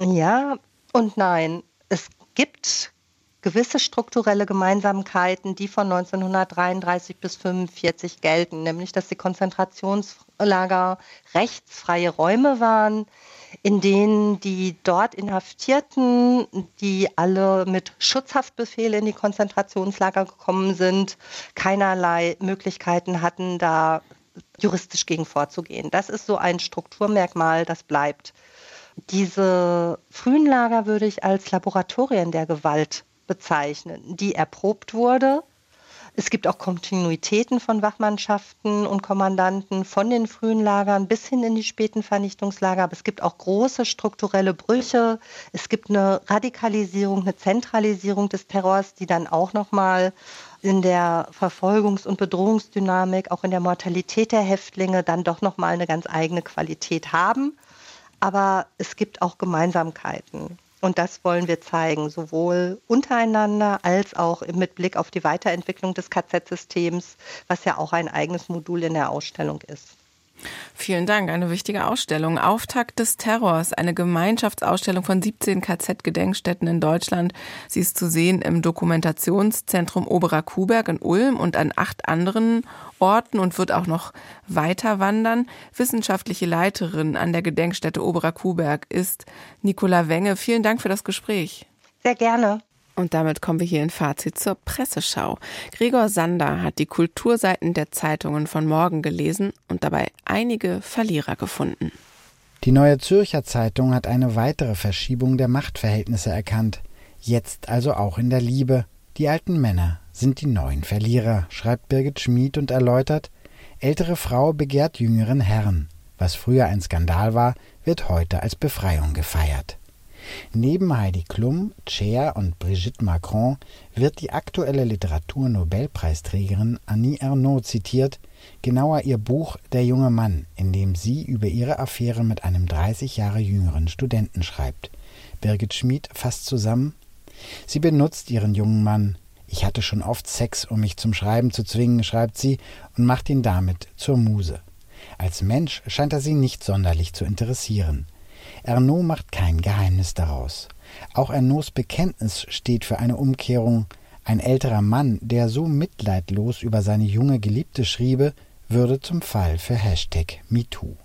Speaker 10: Ja und nein. Es gibt gewisse strukturelle Gemeinsamkeiten, die von 1933 bis 1945 gelten, nämlich dass die Konzentrationslager rechtsfreie Räume waren, in denen die dort Inhaftierten, die alle mit Schutzhaftbefehl in die Konzentrationslager gekommen sind, keinerlei Möglichkeiten hatten, da juristisch gegen vorzugehen. Das ist so ein Strukturmerkmal, das bleibt. Diese frühen Lager würde ich als Laboratorien der Gewalt bezeichnen, die erprobt wurde es gibt auch Kontinuitäten von Wachmannschaften und Kommandanten von den frühen Lagern bis hin in die späten Vernichtungslager. Aber es gibt auch große strukturelle Brüche. Es gibt eine Radikalisierung, eine Zentralisierung des Terrors, die dann auch nochmal in der Verfolgungs- und Bedrohungsdynamik, auch in der Mortalität der Häftlinge dann doch nochmal eine ganz eigene Qualität haben. Aber es gibt auch Gemeinsamkeiten. Und das wollen wir zeigen, sowohl untereinander als auch mit Blick auf die Weiterentwicklung des KZ-Systems, was ja auch ein eigenes Modul in der Ausstellung ist.
Speaker 2: Vielen Dank. Eine wichtige Ausstellung. Auftakt des Terrors. Eine Gemeinschaftsausstellung von 17 KZ-Gedenkstätten in Deutschland. Sie ist zu sehen im Dokumentationszentrum Oberer Kuhberg in Ulm und an acht anderen Orten und wird auch noch weiter wandern. Wissenschaftliche Leiterin an der Gedenkstätte Oberer Kuhberg ist Nicola Wenge. Vielen Dank für das Gespräch.
Speaker 10: Sehr gerne.
Speaker 2: Und damit kommen wir hier in Fazit zur Presseschau. Gregor Sander hat die Kulturseiten der Zeitungen von morgen gelesen und dabei einige Verlierer gefunden.
Speaker 11: Die Neue Zürcher Zeitung hat eine weitere Verschiebung der Machtverhältnisse erkannt. Jetzt also auch in der Liebe. Die alten Männer sind die neuen Verlierer, schreibt Birgit Schmid und erläutert, ältere Frau begehrt jüngeren Herrn. Was früher ein Skandal war, wird heute als Befreiung gefeiert. Neben Heidi Klum, Cher und Brigitte Macron wird die aktuelle Literaturnobelpreisträgerin Annie Ernaux zitiert, genauer ihr Buch Der junge Mann, in dem sie über ihre Affäre mit einem 30 Jahre jüngeren Studenten schreibt. Birgit Schmid fasst zusammen Sie benutzt ihren jungen Mann. Ich hatte schon oft Sex, um mich zum Schreiben zu zwingen, schreibt sie, und macht ihn damit zur Muse. Als Mensch scheint er sie nicht sonderlich zu interessieren. Ernaud macht kein Geheimnis daraus. Auch Ernauds Bekenntnis steht für eine Umkehrung. Ein älterer Mann, der so mitleidlos über seine junge Geliebte schriebe, würde zum Fall für Hashtag MeToo.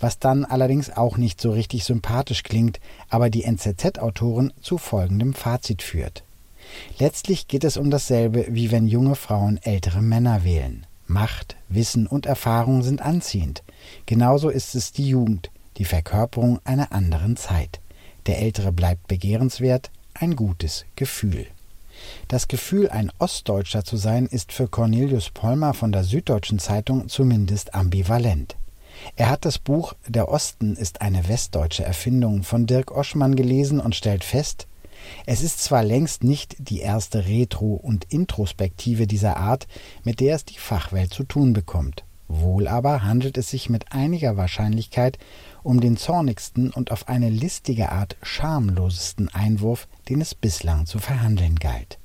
Speaker 11: Was dann allerdings auch nicht so richtig sympathisch klingt, aber die NZZ-Autorin zu folgendem Fazit führt. Letztlich geht es um dasselbe, wie wenn junge Frauen ältere Männer wählen. Macht, Wissen und Erfahrung sind anziehend. Genauso ist es die Jugend die Verkörperung einer anderen Zeit. Der Ältere bleibt begehrenswert, ein gutes Gefühl. Das Gefühl, ein Ostdeutscher zu sein, ist für Cornelius Pollmer von der Süddeutschen Zeitung zumindest ambivalent. Er hat das Buch Der Osten ist eine westdeutsche Erfindung von Dirk Oschmann gelesen und stellt fest, es ist zwar längst nicht die erste Retro- und Introspektive dieser Art, mit der es die Fachwelt zu tun bekommt. Wohl aber handelt es sich mit einiger Wahrscheinlichkeit um den zornigsten und auf eine listige Art schamlosesten Einwurf, den es bislang zu verhandeln galt.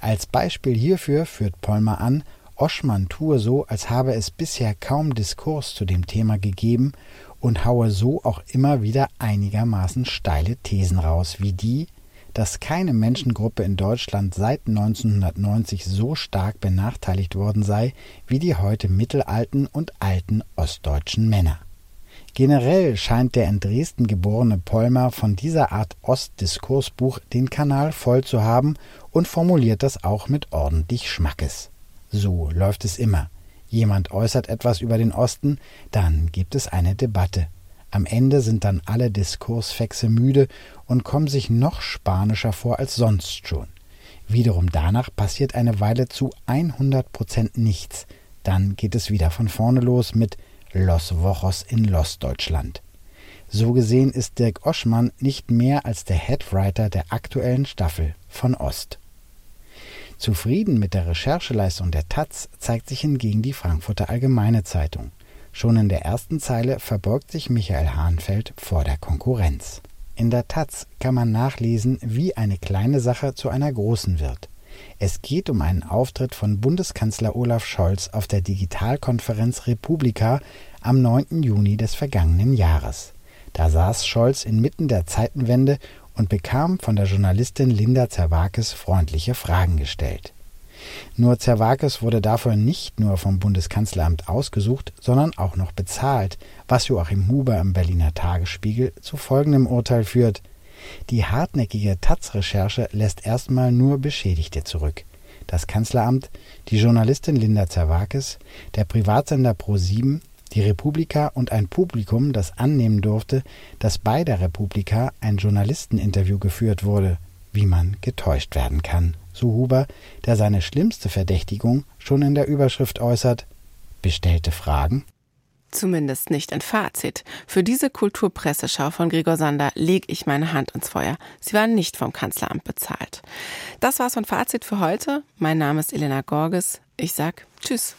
Speaker 11: Als Beispiel hierfür führt Pollmer an, Oschmann tue so, als habe es bisher kaum Diskurs zu dem Thema gegeben und haue so auch immer wieder einigermaßen steile Thesen raus, wie die, dass keine Menschengruppe in Deutschland seit 1990 so stark benachteiligt worden sei wie die heute mittelalten und alten ostdeutschen Männer. Generell scheint der in Dresden geborene Pollmer von dieser Art Ostdiskursbuch den Kanal voll zu haben und formuliert das auch mit ordentlich Schmackes. So läuft es immer. Jemand äußert etwas über den Osten, dann gibt es eine Debatte. Am Ende sind dann alle Diskursfexe müde und kommen sich noch spanischer vor als sonst schon. Wiederum danach passiert eine Weile zu 100 Prozent nichts. Dann geht es wieder von vorne los mit Los Wochos in Los Deutschland. So gesehen ist Dirk Oschmann nicht mehr als der Headwriter der aktuellen Staffel von Ost. Zufrieden mit der Rechercheleistung der Taz zeigt sich hingegen die Frankfurter Allgemeine Zeitung. Schon in der ersten Zeile verbeugt sich Michael Hahnfeld vor der Konkurrenz. In der Taz kann man nachlesen, wie eine kleine Sache zu einer großen wird. Es geht um einen Auftritt von Bundeskanzler Olaf Scholz auf der Digitalkonferenz Republika am 9. Juni des vergangenen Jahres. Da saß Scholz inmitten der Zeitenwende und bekam von der Journalistin Linda Zerwakis freundliche Fragen gestellt. Nur Zerwakis wurde dafür nicht nur vom Bundeskanzleramt ausgesucht, sondern auch noch bezahlt, was Joachim Huber im Berliner Tagesspiegel zu folgendem Urteil führt – die hartnäckige taz-Recherche lässt erstmal nur Beschädigte zurück. Das Kanzleramt, die Journalistin Linda Zerwakis, der Privatsender Pro7, Die Republika und ein Publikum, das annehmen durfte, dass bei der Republika ein Journalisteninterview geführt wurde, wie man getäuscht werden kann. So Huber, der seine schlimmste Verdächtigung schon in der Überschrift äußert. Bestellte Fragen?
Speaker 2: Zumindest nicht ein Fazit. Für diese Kulturpresseschau von Gregor Sander lege ich meine Hand ins Feuer. Sie waren nicht vom Kanzleramt bezahlt. Das war's von Fazit für heute. Mein Name ist Elena Gorges. Ich sag Tschüss.